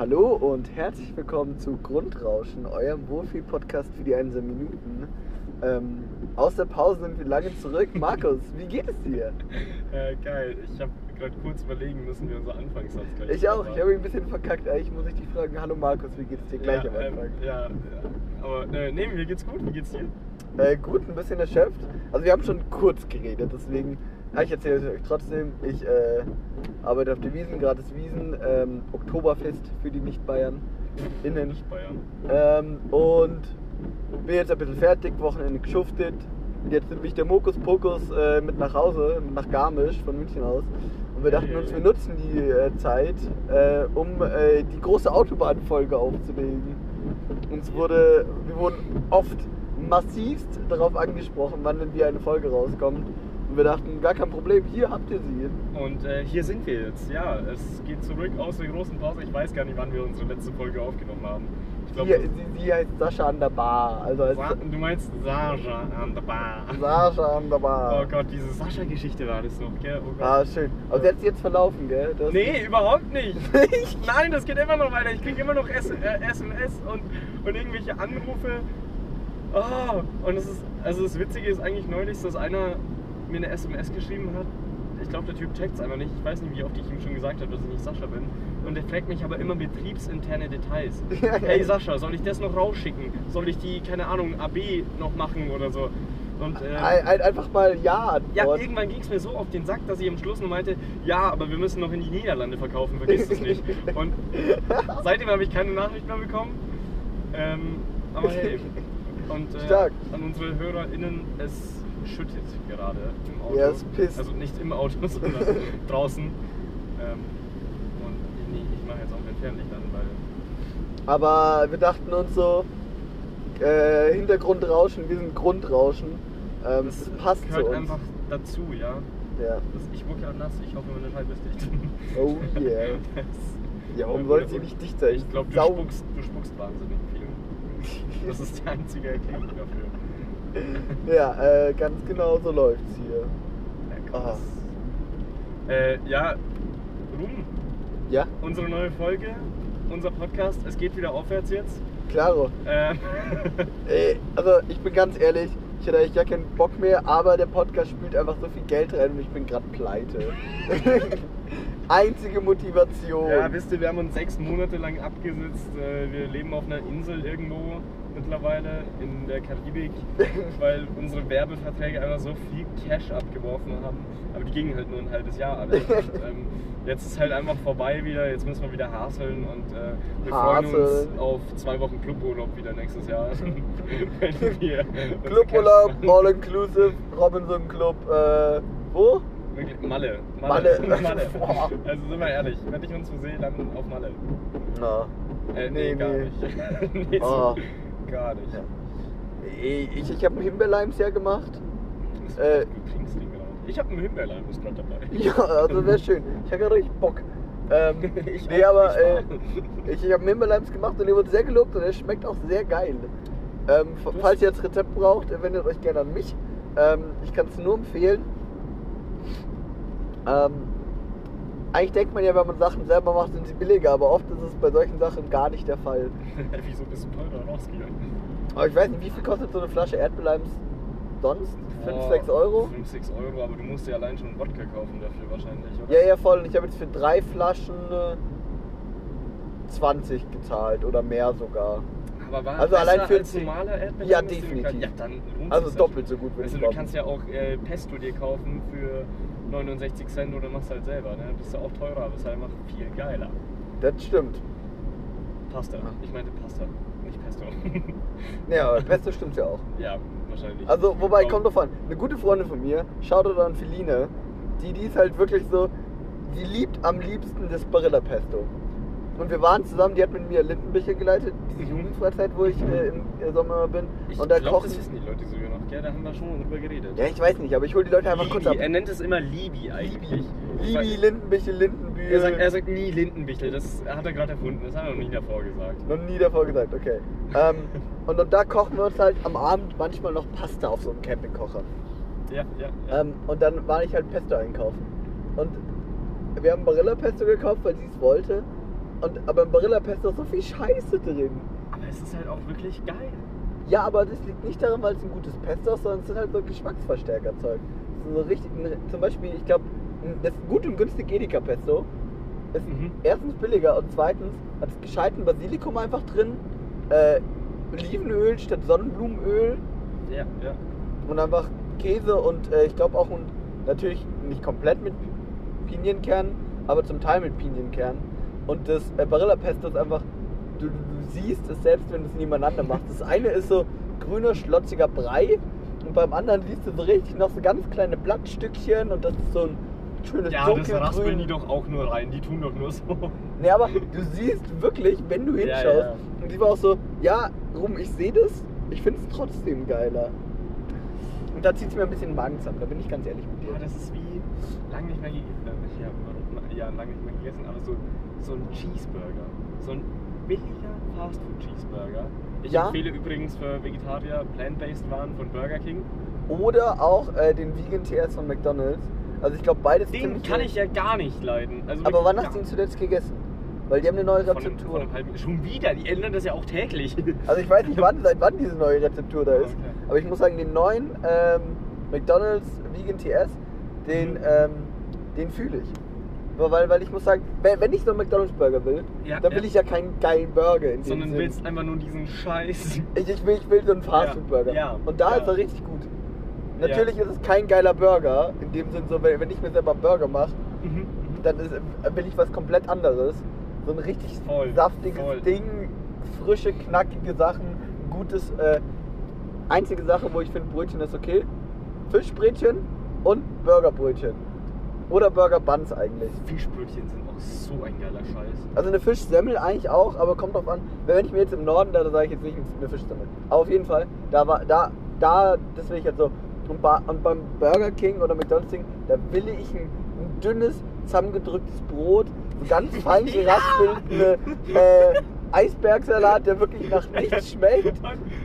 Hallo und herzlich willkommen zu Grundrauschen, eurem Wohlfühl-Podcast für die einsamen Minuten. Ähm, aus der Pause sind wir lange zurück. Markus, wie geht es dir? Äh, geil, ich habe gerade kurz überlegen müssen, wie unser Anfangssatz gleich Ich auch, war. ich habe mich ein bisschen verkackt. Eigentlich muss ich dich fragen, hallo Markus, wie geht es dir gleich ja, am Anfang? Ähm, ja, ja, aber äh, nee, mir geht's gut, wie geht's dir? Äh, gut, ein bisschen erschöpft. Also wir haben schon kurz geredet, deswegen, ja, ich erzähle es euch trotzdem. Ich äh, arbeite auf der Wiesen, gratis Wiesen, ähm, Oktoberfest für die Nicht-Bayern innen. Nicht Bayern. Ähm, und bin jetzt ein bisschen fertig, Wochenende geschuftet. Jetzt nimmt mich der Mokus Pokus äh, mit nach Hause, nach Garmisch von München aus. Und wir dachten uns, wir nutzen die äh, Zeit, äh, um äh, die große Autobahnfolge aufzulegen. Uns wurde, wir wurden oft massivst darauf angesprochen, wann denn wie eine Folge rauskommt. Und wir dachten, gar kein Problem, hier habt ihr sie. Und äh, hier sind wir jetzt, ja, es geht zurück aus der großen Pause. Ich weiß gar nicht, wann wir unsere letzte Folge aufgenommen haben. Ich Sie, glaube, sie, sie heißt Sascha an der Bar. Also als du meinst Sascha an der Bar. Sascha an der Bar. Oh Gott, diese Sascha-Geschichte war das noch, gell? Oh. Ah, schön. Aber sie hat sich jetzt verlaufen, gell? Das Nee, überhaupt nicht. Nein, das geht immer noch weiter. Ich kriege immer noch S äh, SMS und, und irgendwelche Anrufe. Oh, und es ist, also das Witzige ist eigentlich neulich, dass einer mir eine SMS geschrieben hat. Ich glaube, der Typ checkt es einfach nicht. Ich weiß nicht, wie oft ich ihm schon gesagt habe, dass ich nicht Sascha bin. Und der fragt mich aber immer betriebsinterne Details. Hey. Sascha, soll ich das noch rausschicken? Soll ich die, keine Ahnung, AB noch machen oder so? Und, äh, Ein, ein, einfach mal Ja ja, irgendwann ging es mir so auf den Sack, dass ich am Schluss nur meinte, ja, aber wir müssen noch in die Niederlande verkaufen, vergiss es nicht. Und seitdem habe ich keine Nachricht mehr bekommen. Ähm, aber hey, und äh, an unsere HörerInnen, es schüttet gerade im Auto. Ja, es pisst. Also nicht im Auto, sondern draußen. Ähm, und nee, ich mache jetzt auch kein Fernlicht an, weil Aber wir dachten uns so, äh, Hintergrundrauschen, wir sind Grundrauschen. Ähm, das passt gehört zu uns. einfach dazu, ja. Ja. Das, ich wurde ja nass, ich hoffe, meine Scheibe ist dicht. Oh yeah. Das- Ja, warum Ja, soll gut, sie nicht dicht sein? Ich glaube, du spuckst, du spuckst wahnsinnig viel. Das ist die einzige Erklärung dafür. Ja, äh, ganz genau so läuft's hier. Ja, krass. Äh, ja, Ruhm, Ja, unsere neue Folge, unser Podcast, es geht wieder aufwärts jetzt. klaro. Äh, Ey, also ich bin ganz ehrlich, ich hätte eigentlich gar keinen Bock mehr, aber der Podcast spielt einfach so viel Geld rein und ich bin gerade pleite. Einzige Motivation. ja, wisst ihr, wir haben uns sechs Monate lang abgesetzt. Äh, wir leben auf einer Insel irgendwo mittlerweile in der Karibik, weil unsere Werbeverträge einfach so viel Cash abgeworfen haben. Aber die gingen halt nur ein halbes Jahr alle. Und, ähm, jetzt ist halt einfach vorbei wieder. Jetzt müssen wir wieder haseln und äh, wir freuen uns auf zwei Wochen Cluburlaub wieder nächstes Jahr. Cluburlaub, Cash- all inclusive, Robinson Club, äh, wo? Wirklich, Malle. Malle. Malle. Boah. Also sind wir ehrlich, wenn ich uns so sehe, dann auf Malle. Na. Äh, nee, Nee, gar nee. nicht. nee, so, Oh. Gar nicht. Ja. Ich, ich habe ein Himbeerleims ja gemacht. Das Äh, du trinkst den gerade. Ich habe einen Himbeerleim, ist gerade dabei. Ja, also wäre schön. Ich habe gerade richtig Bock. Ähm, Ich nee, aber ich äh, ich, ich habe Himbeerleims gemacht und der wurde sehr gelobt und der schmeckt auch sehr geil. Ähm, falls ihr jetzt Rezept braucht, wendet euch gerne an mich. Ähm, ich kann es nur empfehlen. Ähm, eigentlich denkt man ja, wenn man Sachen selber macht, sind sie billiger, aber oft ist es bei solchen Sachen gar nicht der Fall. Wieso bist du teurer rausgegangen? Aber ich weiß nicht, wie viel kostet so eine Flasche Erdbeerleims sonst? 5, Oh, 6 Euro? 5, 6 Euro, aber du musst dir allein schon Wodka kaufen dafür wahrscheinlich, oder? Ja, ja, voll. Und ich habe jetzt für drei Flaschen äh, 20 gezahlt oder mehr sogar. Aber war Also allein für als normaler Erdbeerleim? Ja, definitiv. Ja, Also doppelt ja so gut, würde Also ich du glauben. kannst ja auch äh, Pesto dir kaufen für 69 Cent oder machst halt selber, ne? Das ist ja auch teurer, aber ist halt einfach viel geiler. Das stimmt. Pasta. Ich meinte Pasta, nicht Pesto. Ja, aber Pesto stimmt ja auch. ja, wahrscheinlich. Also, wobei, kommt drauf an. Eine gute Freundin von mir, Shoutout an Feline, die, die ist halt wirklich so, die liebt am liebsten das Barilla Pesto. Und wir waren zusammen, die hat mit mir Lindenbücher geleitet, diese Jugendfreizeit, wo ich äh, im äh, Sommer bin. Ich und da glaube, kochen. das wissen die Leute sogar noch. Ja, da haben wir schon drüber geredet. Ja, ich weiß nicht, aber ich hole die Leute einfach kurz ab. Libi. Er nennt es immer Libi eigentlich. Libi, Lindenbücher, Lindenbücher. Er sagt, er sagt nie Lindenbichtel, das hat er gerade erfunden, das hat er noch nie davor gesagt. Noch nie davor gesagt, okay. Ähm, und, und da kochen wir uns halt am Abend manchmal noch Pasta auf so einem Campingkocher. Ja, ja, ja. Ähm, und dann war ich halt Pesto einkaufen. Und wir haben Barilla Pesto gekauft, weil sie es wollte. Und, aber im Barilla Pesto ist so viel Scheiße drin. Aber es ist halt auch wirklich geil. Ja, aber das liegt nicht daran, weil es ein gutes Pesto ist, sondern es sind halt so Geschmacksverstärkerzeug. So richtig, zum Beispiel, ich glaube, das gut und günstig Edeka Pesto ist Mhm. erstens billiger und zweitens hat es gescheiten Basilikum einfach drin, äh, Olivenöl statt Sonnenblumenöl Ja, ja. und einfach Käse und äh, ich glaube auch und natürlich nicht komplett mit Pinienkern, aber zum Teil mit Pinienkern. Und das äh, Barilla Pesto ist einfach, du, du siehst es selbst, wenn du es nebeneinander machst. Das eine ist so grüner, schlotziger Brei und beim anderen siehst du so richtig noch so ganz kleine Blattstückchen und das ist so ein schönes Ja, das raspeln die doch auch nur rein. Die tun doch nur so. Nee, aber du siehst wirklich, wenn du Ja, hinschaust, ja. und die war auch so, ja, rum, ich sehe das, ich finde es trotzdem geiler. Und da zieht es mir ein bisschen den Magen zusammen, da bin ich ganz ehrlich mit dir. Ja, das ist wie lange nicht mehr gegessen. Ja, ja lange nicht mehr gegessen, aber so, so ein Cheeseburger. So ein billiger Fastfood-Cheeseburger. Ich Ja. empfehle übrigens für Vegetarier Plant-Based Waren von Burger King. Oder auch äh, den Vegan TS von McDonalds. Also ich glaube beides Den kann ich ja gar nicht leiden. Also Aber wann hast du ihn zuletzt gegessen? Weil die haben eine neue von einem, von Rezeptur. einem Schon wieder, die ändern das ja auch täglich. Also ich weiß nicht, wann, seit wann diese neue Rezeptur da ist. Okay. Aber ich muss sagen, den neuen ähm, McDonalds Vegan TS, den, Mhm. ähm, den fühle ich. Aber Weil, weil ich muss sagen, wenn wenn ich so einen McDonalds Burger will, Ja, dann ja. will ich ja keinen geilen Burger in dem Sondern Sinn. willst einfach nur diesen Scheiß. Ich, ich, will, ich will so einen Fastfood-Burger. Ja, Und da ja. ist er richtig gut. Natürlich ist es kein geiler Burger, in dem Sinn, so, wenn wenn ich mir selber einen Burger mache, Mhm. dann ist, will ich was komplett anderes. So ein richtig Voll, saftiges voll. Ding, frische, knackige Sachen, gutes. Äh, einzige Sache, wo ich finde, Brötchen ist okay: Fischbrötchen und Burgerbrötchen. Oder Burger Buns eigentlich. Fischbrötchen sind auch so ein geiler Scheiß. Also eine Fischsemmel eigentlich auch, aber kommt drauf an. Wenn ich mir jetzt im Norden, da, da sage ich jetzt nicht eine Fischsemmel. Aber auf jeden Fall, da war, da, da, das will ich jetzt so. Und, ba, und beim Burger King oder McDonald's Ding, da will ich ein, ein dünnes, zusammengedrücktes Brot, so ganz fein geraspelt, äh, Eisbergsalat, der wirklich nach nichts schmeckt. Und,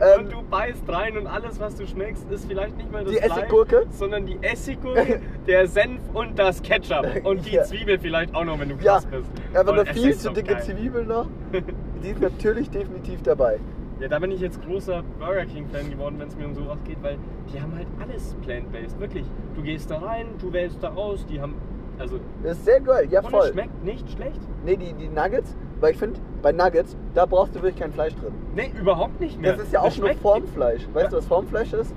Ähm, und du beißt rein und alles, was du schmeckst, ist vielleicht nicht mal das Die Fleisch, Essiggurke? sondern die Essiggurke, der Senf und das Ketchup. Und die Ja. Zwiebel vielleicht auch noch, wenn du Ja, krass bist. aber eine viel zu dicke geil. Zwiebel noch. Die ist natürlich definitiv dabei. Ja, da bin ich jetzt großer Burger King-Fan geworden, wenn es mir um sowas geht, weil die haben halt alles plant-based. Wirklich. Du gehst da rein, du wählst da aus, die haben. Also, Das ist sehr geil, ja und voll. schmeckt nicht schlecht. Nee, die, die Nuggets, weil ich finde, bei Nuggets, da brauchst du wirklich kein Fleisch drin. Nee, überhaupt nicht mehr. Das ist ja auch nur Formfleisch. Weißt Ja. du, was Formfleisch ist?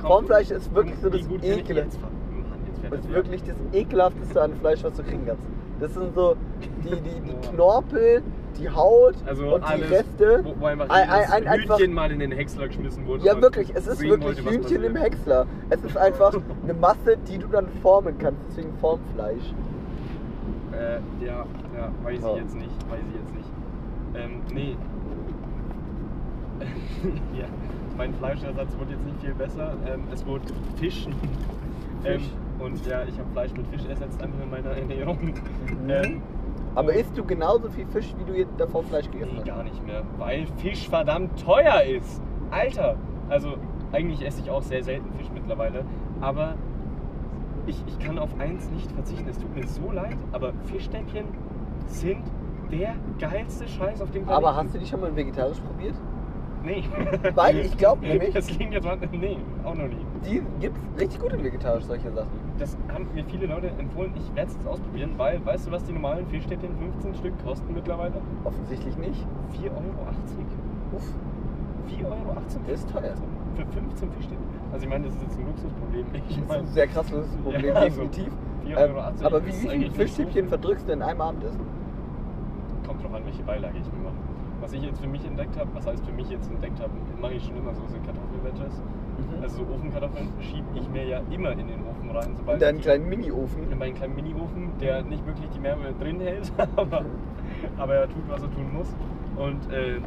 Komm, Formfleisch ist wirklich so das fährt Das ist wirklich das ekelhafteste an Fleisch, was du kriegen kannst. Das sind so die, die, die. Knorpel, die Haut Also und alles, die Reste. Wo, wo einfach Ein- ein- ein- Hühnchen mal in den Häcksler geschmissen wurde. Ja, wirklich, es ist wirklich wollte, Hühnchen im. Häcksler. Es ist einfach eine Masse, die du dann formen kannst, deswegen Formfleisch. Äh, ja, ja, weiß ich jetzt nicht, weiß ich jetzt nicht. Ähm, nee. ja, mein Fleischersatz wurde jetzt nicht viel besser. Ähm, es wurde Fisch. ähm, Fisch. und ja, ich habe Fleisch mit Fisch ersetzt einfach in meiner Ernährung. Mhm. Ähm, Aber isst du genauso viel Fisch, wie du jetzt davor Fleisch gegessen nee, hast? gar nicht mehr, weil Fisch verdammt teuer ist. Alter, also eigentlich esse ich auch sehr selten Fisch mittlerweile, aber ich, ich kann auf eins nicht verzichten. Es tut mir so leid, aber Fischstäbchen sind der geilste Scheiß auf dem Planeten. Aber hast du die schon mal vegetarisch probiert? Nee. Weil ich glaube nämlich, Das klingt jetzt mal. Nee, auch noch nie. die gibt es richtig gut in vegetarisch, solche Sachen. Das haben mir viele Leute empfohlen. Ich werde es jetzt ausprobieren, weil, weißt du, was die normalen Fischstäbchen 15 Stück kosten mittlerweile? Offensichtlich nicht. 4,80 Euro. Uff, 4,80 Euro. Das ist teuer. Für 15 Fischstäbchen. Also, ich meine, das ist jetzt ein Luxusproblem. Ich das ist ein sehr krasses Problem, Ja, also, definitiv. 4,80 Ähm, Euro aber wie, viele Fischstäbchen verdrückst du in einem Abendessen? kommt drauf an, welche Beilage ich mir mache. Was ich jetzt für mich entdeckt habe, was heißt für mich jetzt entdeckt habe, mache ich schon immer so, sind Kartoffelwedges. Mhm. Also so Ofenkartoffeln schiebe ich mir ja immer in den Ofen rein, In sobald deinen ich die- kleinen Mini-Ofen. in meinen kleinen Mini-Ofen, der nicht wirklich die Wärme drin hält, aber, aber er tut, was er tun muss. Und äh,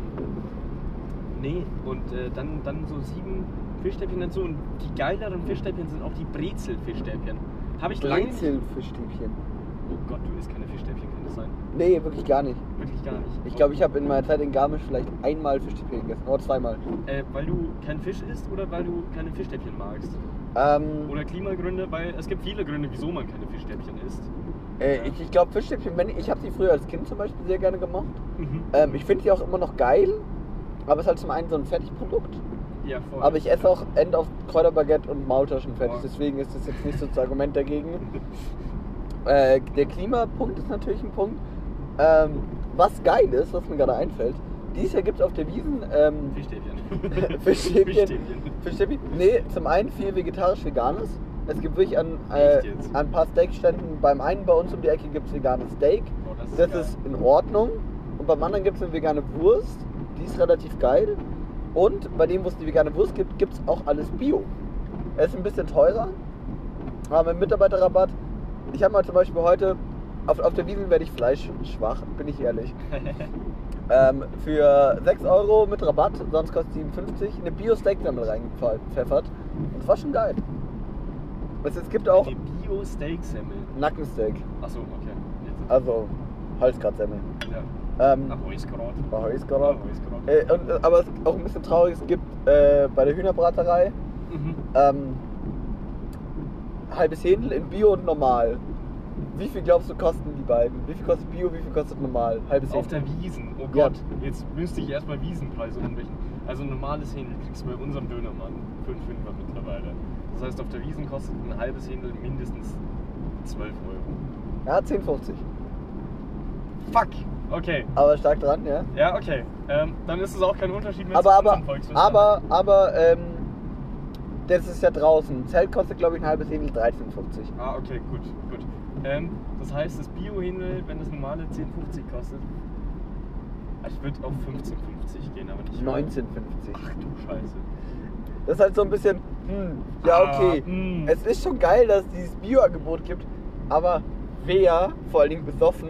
nee, und äh, dann, dann so sieben Fischstäbchen dazu. Und die geileren Fischstäbchen sind auch die Brezel-Fischstäbchen. Habe ich lange. Brezelfischstäbchen. Oh Gott, du isst keine Fischstäbchen, kann das sein? Nee, wirklich gar nicht. Wirklich gar nicht. Ich glaube, ich habe in meiner Zeit in Garmisch vielleicht einmal Fischstäbchen gegessen. Oder zweimal. Äh, weil du kein Fisch isst oder weil du keine Fischstäbchen magst? Ähm, Oder Klimagründe, weil es gibt viele Gründe, wieso man keine Fischstäbchen isst. äh, ich ich glaube, Fischstäbchen, ich, ich habe sie früher als Kind zum Beispiel sehr gerne gemacht. Mhm. Ähm, ich finde die auch immer noch geil, aber es ist halt zum einen so ein Fertigprodukt. Ja, voll. Aber ich esse auch End auf Kräuterbaguette und Maultaschen fertig, deswegen ist das jetzt nicht so das Argument dagegen. Äh, der Klimapunkt ist natürlich ein Punkt. Ähm, was geil ist, was mir gerade einfällt, dieses Jahr gibt es auf der Wiesen ähm, Fischstäbchen. Fischstäbchen. Fischstäbchen. Fischstäbchen. Nee, zum einen viel vegetarisch-veganes. Es gibt wirklich an, äh, an ein paar Steakständen, beim einen bei uns um die Ecke gibt es veganes Steak. Oh, das ist Das ist in Ordnung. Und beim anderen gibt es eine vegane Wurst. Die ist relativ geil. Und bei dem, wo es die vegane Wurst gibt, gibt es auch alles Bio. Es ist ein bisschen teurer. Aber mit Mitarbeiterrabatt. Ich habe mal zum Beispiel heute, auf, auf der Wiesen werde ich fleischschwach, bin ich ehrlich. ähm, für 6 Euro mit Rabatt, sonst kostet 57, eine Bio-Steak-Semmel reingepfeffert. Und das war schon geil. Es, es gibt auch Die Bio-Steak-Semmel. Nackensteak, Achso, okay. Jetzt. also Halsgratsemmel. Ja. Ähm, Ach, Reuskraut. Oh, ist Ah, gerade. Reuskraut. Äh, und, aber es ist auch ein bisschen traurig, es gibt äh, bei der Hühnerbraterei Mhm. ähm, halbes Händel in Bio und normal. Wie viel glaubst du kosten die beiden? Wie viel kostet Bio, wie viel kostet normal? Halbes Auf Händel. der Wiesen. Oh Ja. Gott, jetzt müsste ich erstmal Wiesenpreise umrechnen. Also ein normales Händel kriegst du bei unserem Dönermann für einen Fünfer mittlerweile. Das heißt, auf der Wiesen kostet ein halbes Händel mindestens 12 Euro. Ja, 10,50. Fuck! Okay. Aber stark dran, ja. Ja, okay. Ähm, dann ist es auch kein Unterschied mehr Aber, zu aber, aber, aber, ähm, das ist ja draußen. Zelt kostet, glaube ich, ein halbes Händel 13,50. Ah, okay, gut, gut. Ähm, das heißt, das Bio-Händel, wenn das normale 10,50 kostet, ich würde auf 15,50 gehen, aber nicht höher. 19,50. Ach du Scheiße. Das ist halt so ein bisschen, hm, ja, Ah, okay. mm. Es ist schon geil, dass es dieses Bio-Angebot gibt, aber wer, vor allen Dingen besoffen,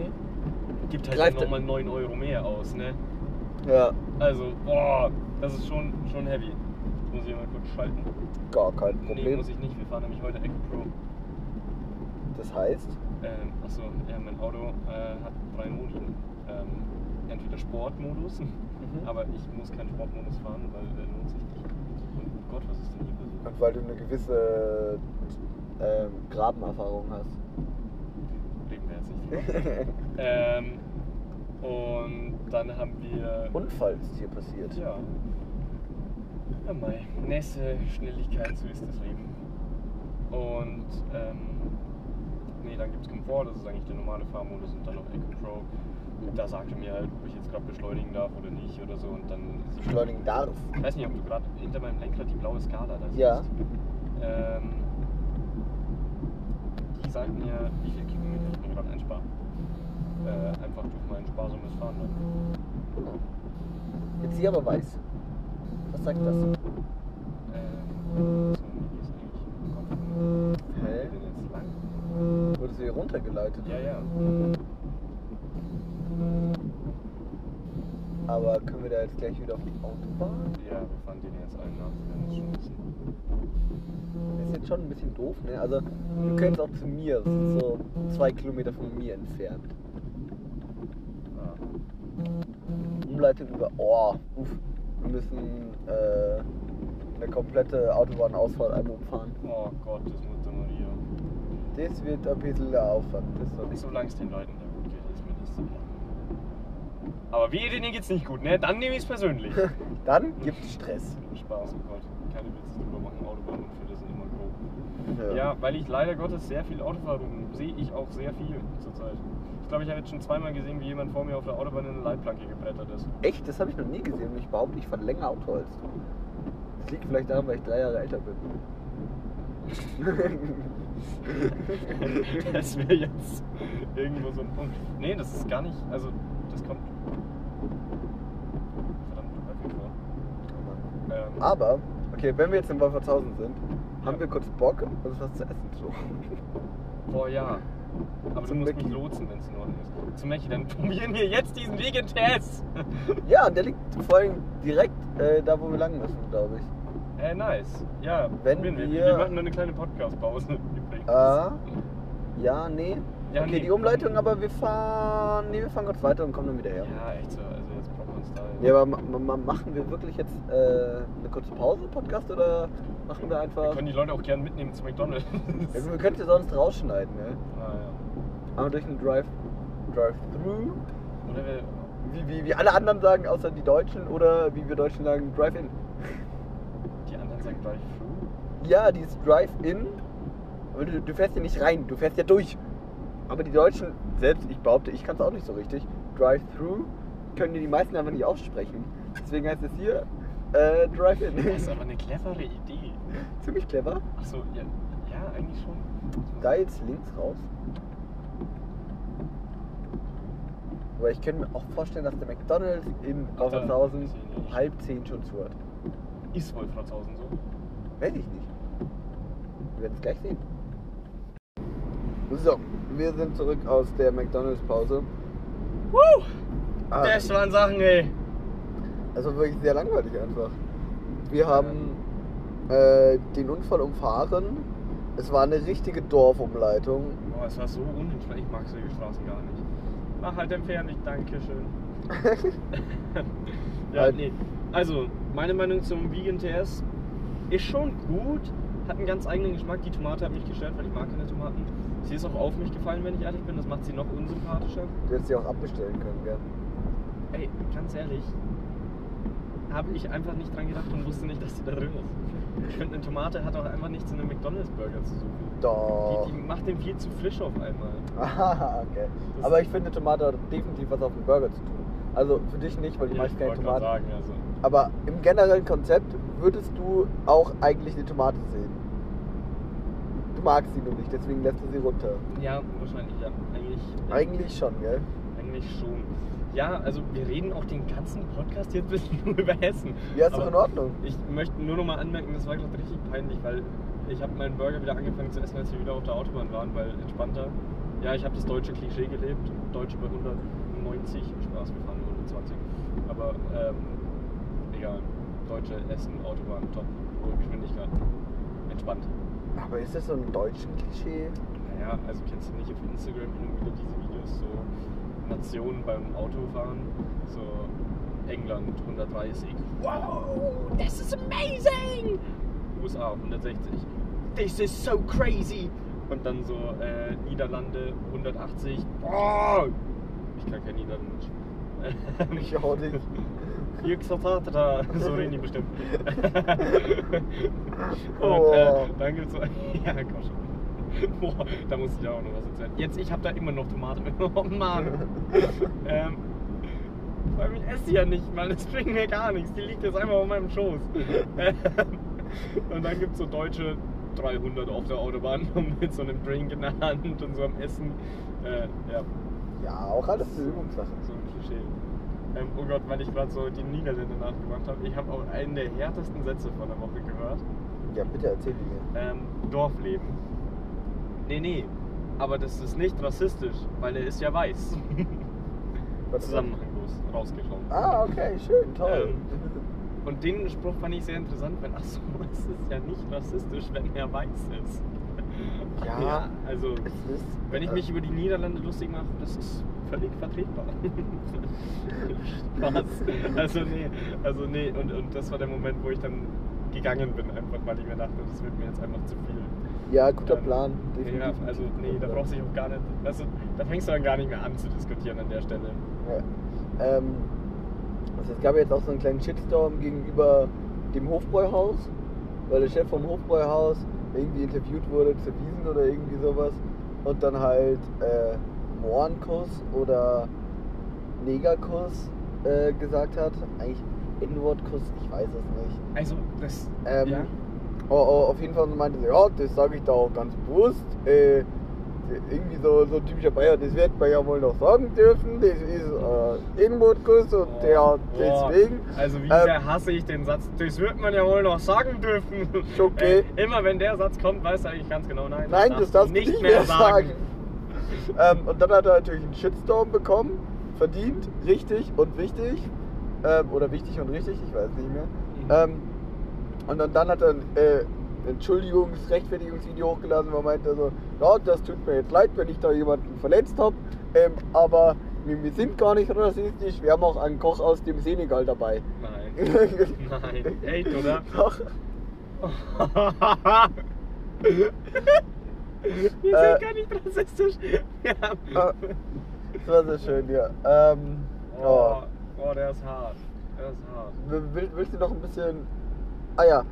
Gibt halt nochmal 9 Euro mehr aus, ne? ja, Also, boah, das ist schon, schon heavy. Jetzt muss ich mal kurz schalten. gar kein Nee, Problem. muss ich nicht. Wir fahren nämlich heute Echo Pro. Das heißt, Ähm, achso, ja, mein Auto äh, hat drei Modi. Ähm, entweder Sportmodus, Mhm. aber ich muss keinen Sportmodus fahren, weil der lohnt sich nicht. Und oh Gott, was ist denn hier passiert? und weil du eine gewisse ähm, Grabenerfahrung hast. Reden wir jetzt nicht drüber. ähm, und dann haben wir. Unfall ist hier passiert. Ja. Ja, Mai. Nässe, Schnelligkeit, so ist das Leben. Und, ähm, nee, dann gibt's Komfort, das ist eigentlich der normale Fahrmodus und dann noch Eco Pro. Da sagt er mir halt, ob ich jetzt gerade beschleunigen darf oder nicht oder so und dann. Beschleunigen darf. Ich weiß nicht, ob du gerade hinter meinem Lenkrad die blaue Skala da siehst. Ja. Ähm, die sagt mir, wie viel Kilometer ich mir gerade einspare. Äh, einfach durch mein sparsames Fahren dann. Jetzt sie aber weiß. Was sagt das? Ähm, so, wie ist eigentlich? Oh Gott, wo Hä? bin jetzt lang? Wurde sie hier runtergeleitet? Ja, ja. Aber können wir da jetzt gleich wieder auf die Autobahn? Ja, wir fahren den jetzt allen nach. Das ist schon ein bisschen. Das ist jetzt schon ein bisschen doof, ne? Also, wir können auch zu mir. Das ist so zwei Kilometer von mir entfernt. Ah. Umleitung über. Oh, uff. Wir müssen äh, eine komplette Autobahnausfahrt einmal umfahren. Oh Gott, das Maria. Das wird ein bisschen der Aufwand. Das. Solange es den Leuten da gut geht, ist mir das so. Aber wehe, denen geht's nicht gut, ne? Dann nehme ich es persönlich. Dann gibt es Stress. Spaß, oh Gott. Keine Witze drüber machen, Autobahnunfälle sind immer grob. Ja, weil ich leider Gottes sehr viel Auto fahre, sehe ich auch sehr viel zurzeit. Ich glaube, ich habe jetzt schon zweimal gesehen, wie jemand vor mir auf der Autobahn in eine Leitplanke gebrettert ist. Echt? Das habe ich noch nie gesehen und ich behaupte, ich fahre länger Auto als du. Das liegt vielleicht daran, weil ich drei Jahre älter bin. das wäre jetzt irgendwo so ein Punkt. Nee, das ist gar nicht. Also, das kommt. Verdammt häufig vor. Ähm, Aber, okay, wenn wir jetzt in Wolfertshausen sind, haben wir kurz Bock, uns was zu essen zu holen. boah, ja. Aber du Zum musst Mickey. mich lotsen, wenn es in Ordnung ist. Zum Michi, dann probieren wir jetzt diesen Vegan Test. Ja, der liegt vor allem direkt äh, da, wo wir lang müssen, glaube ich. Äh, nice. Ja, Wenn wir. wir- Wir machen nur eine kleine Podcast-Pause übrigens. Ah, ja, nee. Ja, okay, nee. die Umleitung, aber wir fahren. Nee, wir fahren kurz weiter und kommen dann wieder her. Ja, echt so. Also jetzt brauchen wir uns Style. Ja, aber ma ma machen wir wirklich jetzt äh, eine kurze Pause, Podcast, oder machen wir Wir einfach. können die Leute auch gerne mitnehmen zu McDonalds. Ja, wir könnten ja sonst rausschneiden, ne? ah, ja. Aber durch einen Drive. Drive-Through. Oder wir, Wie, wie, wie alle anderen sagen, außer die Deutschen, oder wie wir Deutschen sagen, Drive-In. Anderen sagen Drive-Thru. Ja, dieses Drive-In. Aber du, du fährst ja nicht rein, du fährst ja durch. Aber die Deutschen, selbst ich behaupte, ich kann es auch nicht so richtig. Drive-Through können die, die meisten einfach nicht aussprechen. Deswegen heißt es hier äh, Drive-In. Das ist aber eine clevere Idee. Ziemlich clever. Achso, ja, ja, eigentlich schon. Da jetzt links raus. Aber ich könnte mir auch vorstellen, dass der McDonalds in nicht. halb zehn schon zu hat. Ist Wolfratshausen so? Weiß ich nicht. Wir werden es gleich sehen. So, wir sind zurück aus der McDonalds-Pause. Woo! Ah, Das waren Sachen, ey. Also wirklich sehr langweilig einfach. Wir haben äh, den Unfall umfahren. Es war eine richtige Dorfumleitung. Boah, es war so unentspannt. Ich mag solche Straßen gar nicht. Mach halt entfernt, Dankeschön. ja, Halt. nee. Also, meine Meinung zum Vegan TS ist schon gut. Hat einen ganz eigenen Geschmack. Die Tomate hat mich gestört, weil ich mag keine Tomaten. Sie ist auch auf mich gefallen, wenn ich ehrlich bin. Das macht sie noch unsympathischer. Du hättest sie auch abbestellen können, gell? Ey, ganz ehrlich, habe ich einfach nicht dran gedacht und wusste nicht, dass sie da drin ist. Ich finde, eine Tomate hat auch einfach nichts in einem McDonalds-Burger zu suchen. Doch. Die, die macht den viel zu frisch auf einmal. Aha, okay. Das- Aber ich finde, Tomate hat definitiv was auf dem Burger zu tun. Also für dich nicht, weil die Ja, meisten keine Tomaten. sagen, also. Aber im generellen Konzept würdest du auch eigentlich eine Tomate sehen. Du magst sie nur nicht, deswegen lässt du sie runter. Ja, wahrscheinlich, ja. Eigentlich, Eigentlich schon, gell? eigentlich schon. Ja, also wir reden auch den ganzen Podcast jetzt ein bisschen nur über Hessen. Ja, ist doch in Ordnung. Ich möchte nur noch mal anmerken, das war gerade richtig peinlich, weil ich habe meinen Burger wieder angefangen zu essen, als wir wieder auf der Autobahn waren, weil entspannter. Ja, ich habe das deutsche Klischee gelebt. Deutsche bei 190, Spaß, wir fahren nur 120. Aber ähm, egal. Deutsche Essen, Autobahn, top, hohe Geschwindigkeit. Entspannt. Aber ist das so ein deutschen Klischee? Naja, also kennst du nicht auf Instagram und wieder diese Videos, so Nationen beim Autofahren, so England 130, wow, this is amazing! USA 160, this is so crazy! Und dann so äh, Niederlande 180, boah! Ich kann kein Niederländisch. Ich auch nicht. Jüxatata, so reden die bestimmt. Und Oh. äh, dann gibt's so. Ja, komm schon. Boah, da muss ich auch noch was erzählen. Jetzt, ich habe da immer noch Tomate mit. Oh Mann. ähm, vor allem, ich esse ja nicht, Mann. Das bringt mir gar nichts. Die liegt jetzt einfach auf meinem Schoß. Und dann gibt's so deutsche 300 auf der Autobahn mit so einem Drink in der Hand und so am Essen. Äh, ja, Ja, auch alles Übungssache. so Klischee. Ähm, oh Gott, weil ich gerade so die Niederländer nachgemacht habe. Ich habe auch einen der härtesten Sätze von der Woche gehört. Ja, bitte erzähl mir. Ähm, Dorfleben. Nee, nee. Aber das ist nicht rassistisch, weil er ist ja weiß. Zusammenhanglos das? Ah, okay, schön, toll. Ähm, Und den Spruch fand ich sehr interessant, weil ach so, es ist ja nicht rassistisch, wenn er weiß ist. Ja. also es ist, wenn ich mich über die Niederlande lustig mache, das ist völlig vertretbar. Spaß. Also nee, also nee, und, und das war der Moment, wo ich dann gegangen bin, einfach weil ich mir dachte, das wird mir jetzt einfach zu viel. Ja, guter Ähm, Plan. Ja, definitiv. also nee, da brauchst du dich auch gar nicht, also da fängst du dann gar nicht mehr an zu diskutieren an der Stelle. Ja. Ähm, also es gab ja jetzt auch so einen kleinen Shitstorm gegenüber dem Hofbräuhaus, weil der Chef vom Hofbräuhaus irgendwie interviewt wurde zur Wiesen oder irgendwie sowas und dann halt äh, Mohrenkuss oder Negerkuss äh, gesagt hat. Eigentlich N-Wort-Kuss, ich weiß es nicht. Also das, Ähm, ja, oh, oh, auf jeden Fall meinte sie, ja, das sage ich da auch ganz bewusst. Äh, irgendwie so, so ein typischer Bayer, das wird man ja wohl noch sagen dürfen. Das ist äh, Inmutkuss und Boah, der boah. deswegen. Also wie Ähm, sehr hasse ich den Satz. Das wird man ja wohl noch sagen dürfen. Okay. Äh, immer wenn der Satz kommt, weißt du eigentlich ganz genau, nein, Nein, das darfst du nicht mehr sagen. Ähm, und dann hat er natürlich einen Shitstorm bekommen. Verdient, richtig und wichtig. Ähm, oder wichtig und richtig, ich weiß nicht mehr. Ähm, und dann, dann hat er ein äh, Entschuldigungs-, Rechtfertigungsvideo hochgeladen, wo er meinte so, ja, das tut mir jetzt leid, wenn ich da jemanden verletzt habe. Ähm, aber wir, wir sind gar nicht rassistisch, wir haben auch einen Koch aus dem Senegal dabei. Nein. Nein. Echt, oder? Doch. Wir Äh. sind gar nicht rassistisch. Haben. Ah, Das war sehr schön, ja. Ähm, oh. Oh, oh, der ist hart. Der ist hart. Will, willst du noch ein bisschen. Ah ja.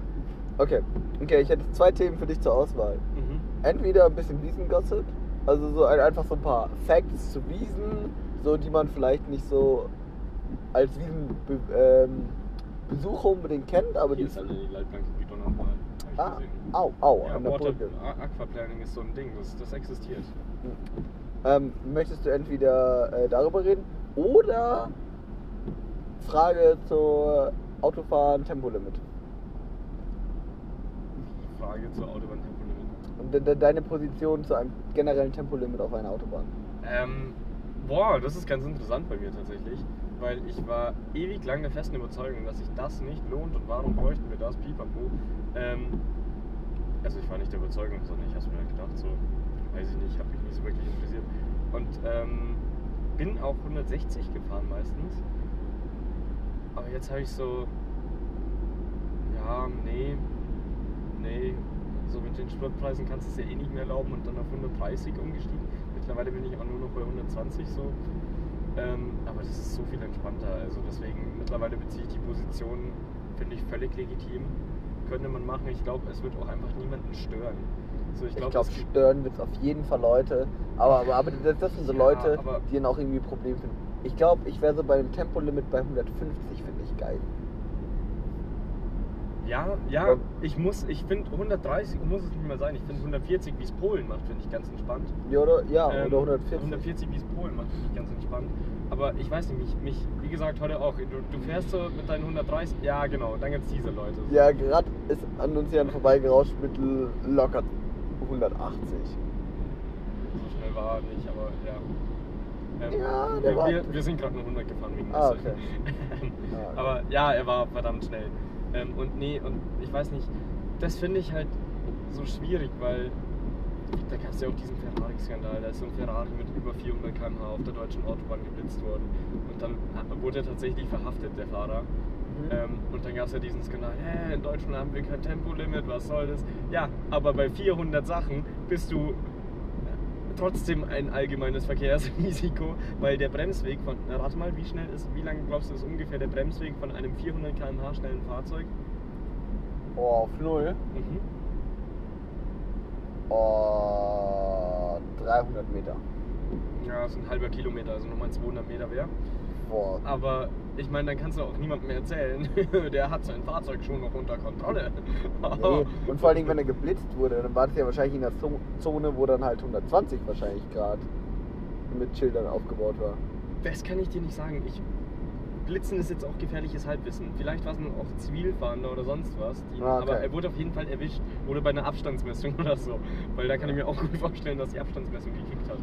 Okay. Okay, ich hätte zwei Themen für dich zur Auswahl. Mhm. Entweder ein bisschen Wiesen-Gossip, also so ein, einfach so ein paar Facts zu Wiesen, so die man vielleicht nicht so als Wiesen-Besucher ähm, unbedingt kennt, aber die. Hier ist alle die Ah, au, au, Ja, an der Water, Brücke. Aquaplaning ist so ein Ding, das, das existiert. Ähm, möchtest du entweder äh, darüber reden oder Frage zur Autofahren Tempolimit? Frage zur Autobahntempolimit. Und de de deine Position zu einem generellen Tempolimit auf einer Autobahn. Ähm, boah, das ist ganz interessant bei mir tatsächlich, weil ich war ewig lang der festen Überzeugung, dass sich das nicht lohnt und warum bräuchten wir das, pipapo. Ähm, also ich war nicht der Überzeugung, sondern ich habe mir halt gedacht, so, weiß ich nicht, habe mich nicht so wirklich interessiert. Und ähm, bin auch 160 gefahren meistens. Aber jetzt habe ich so, ja, nee, nee, so mit den Spritpreisen kannst du es ja eh nicht mehr erlauben und dann auf 130 umgestiegen. Mittlerweile bin ich auch nur noch bei 120 so. Ähm, aber das ist so viel entspannter. Also deswegen, mittlerweile beziehe ich die Position, finde ich völlig legitim. Könnte man machen. Ich glaube, es wird auch einfach niemanden stören. So, Ich glaub, glaube, es gibt- stören wird es auf jeden Fall Leute. Aber, aber, aber das, sind so Ja, Leute, die dann auch irgendwie ein Problem finden. Ich glaube, ich wäre so bei einem Tempolimit bei 150, finde ich geil. Ja, ja, Ja. ich muss, ich finde 130 muss es nicht mehr sein. Ich finde 140, wie es Polen macht, finde ich ganz entspannt. Ja, oder, ja, Ähm, oder 140. 140, wie es Polen macht, finde ich ganz entspannt. Aber ich weiß nicht, mich, mich wie gesagt, heute auch. Du, du fährst so mit deinen 130, ja genau, dann gibt es diese Leute. So. Ja, gerade ist an uns ja vorbeigerauscht mit locker 180. So schnell war er nicht, aber ja. Ähm, Ja, der wir, war- wir, wir sind gerade nur 100 gefahren wegen Ah, Nüsse. okay. Ah, Aber ja, er war verdammt schnell. Ähm, und nee, und ich weiß nicht, das finde ich halt so schwierig, weil da gab es ja auch diesen Ferrari-Skandal. Da ist so ein Ferrari mit über 400 km/h auf der deutschen Autobahn geblitzt worden. Und dann wurde er tatsächlich verhaftet, der Fahrer. Mhm. Ähm, und dann gab es ja diesen Skandal, in Deutschland haben wir kein Tempolimit, was soll das? Ja, aber bei 400 Sachen bist du trotzdem ein allgemeines Verkehrsrisiko, weil der Bremsweg von, na, rate mal, wie schnell ist, wie lange glaubst du ist ungefähr der Bremsweg von einem 400 km/h schnellen Fahrzeug? Oh, auf Null. Mhm. Oh, 300 Meter. Ja, das ist ein halber Kilometer, also nochmal 200 Meter wäre. Boah. Aber ich meine, dann kannst du auch niemandem mehr erzählen, der hat sein Fahrzeug schon noch unter Kontrolle. Nee. Und vor allen Dingen, wenn er geblitzt wurde, dann war das ja wahrscheinlich in der Zo- Zone, wo dann halt 120 wahrscheinlich Grad mit Schildern aufgebaut war. Das kann ich dir nicht sagen. Ich, Blitzen ist jetzt auch gefährliches Halbwissen. Vielleicht war es auch Zivilfahrender oder sonst was. Die, Ah, okay. Aber er wurde auf jeden Fall erwischt. Oder bei einer Abstandsmessung oder so. Weil da kann ich mir auch gut vorstellen, dass die Abstandsmessung gekickt hat.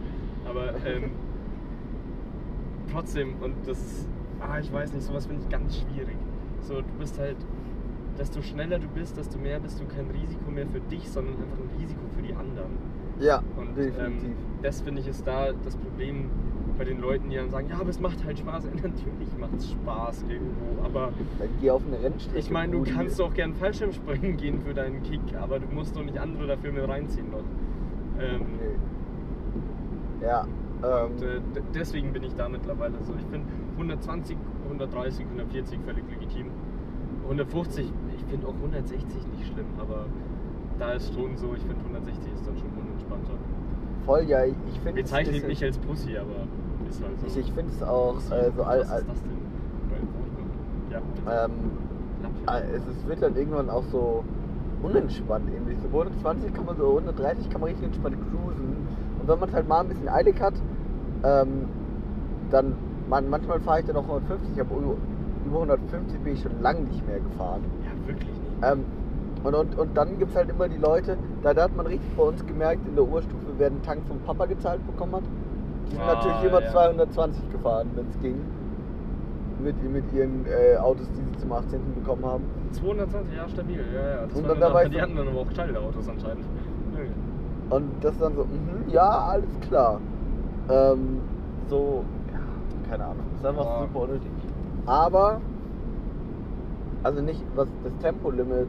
Aber ähm, trotzdem, und das ah, ich weiß nicht, sowas finde ich ganz schwierig. So, du bist halt, desto schneller du bist, desto mehr bist du kein Risiko mehr für dich, sondern einfach ein Risiko für die anderen. Ja, Und definitiv. ähm, das finde ich ist da das Problem bei den Leuten, die dann sagen, ja, aber es macht halt Spaß. Ja, natürlich macht es Spaß irgendwo, aber Dann geh auf eine Rennstrecke. ich meine, du kannst doch gern Fallschirmspringen gehen für deinen Kick, aber du musst doch nicht andere dafür mit reinziehen noch. Ähm, Nee. Ja. Ähm, und, äh, deswegen bin ich da mittlerweile so. Ich finde 120, 130, 140 völlig legitim. 150, ich finde auch 160 nicht schlimm, aber da ist schon so, ich finde 160 ist dann schon unentspannter. voll, ja, ich finde Bezeichnet mich als Pussy, aber ist halt so. Ich, ich finde es auch Pussy. äh, so all, Was ist das denn? Ja, ähm, äh, es ist, wird dann irgendwann auch so unentspannt irgendwie. So 120 kann man so 130 kann man richtig entspannt cruisen. Und wenn man es halt mal ein bisschen eilig hat, ähm, dann man, manchmal fahre ich dann auch 150, aber über über 150 bin ich schon lange nicht mehr gefahren. ja, wirklich nicht. Ähm, und, und, und dann gibt es halt immer die Leute, da, da hat man richtig bei uns gemerkt, in der Urstufe, wer einen Tank vom Papa gezahlt bekommen hat. Die sind Ah, natürlich immer ja. 220 gefahren, wenn es ging. Mit, mit ihren äh, Autos, die sie zum 18. bekommen haben. 220, ja, stabil. Ja, ja. Das Und dann dabei die so- hatten dann aber auch gescheite Autos anscheinend. Und das dann so, mhm, ja, alles klar. Ähm, so, keine Ahnung. Das ist einfach Ja. super unnötig. Aber, also nicht was das Tempolimit.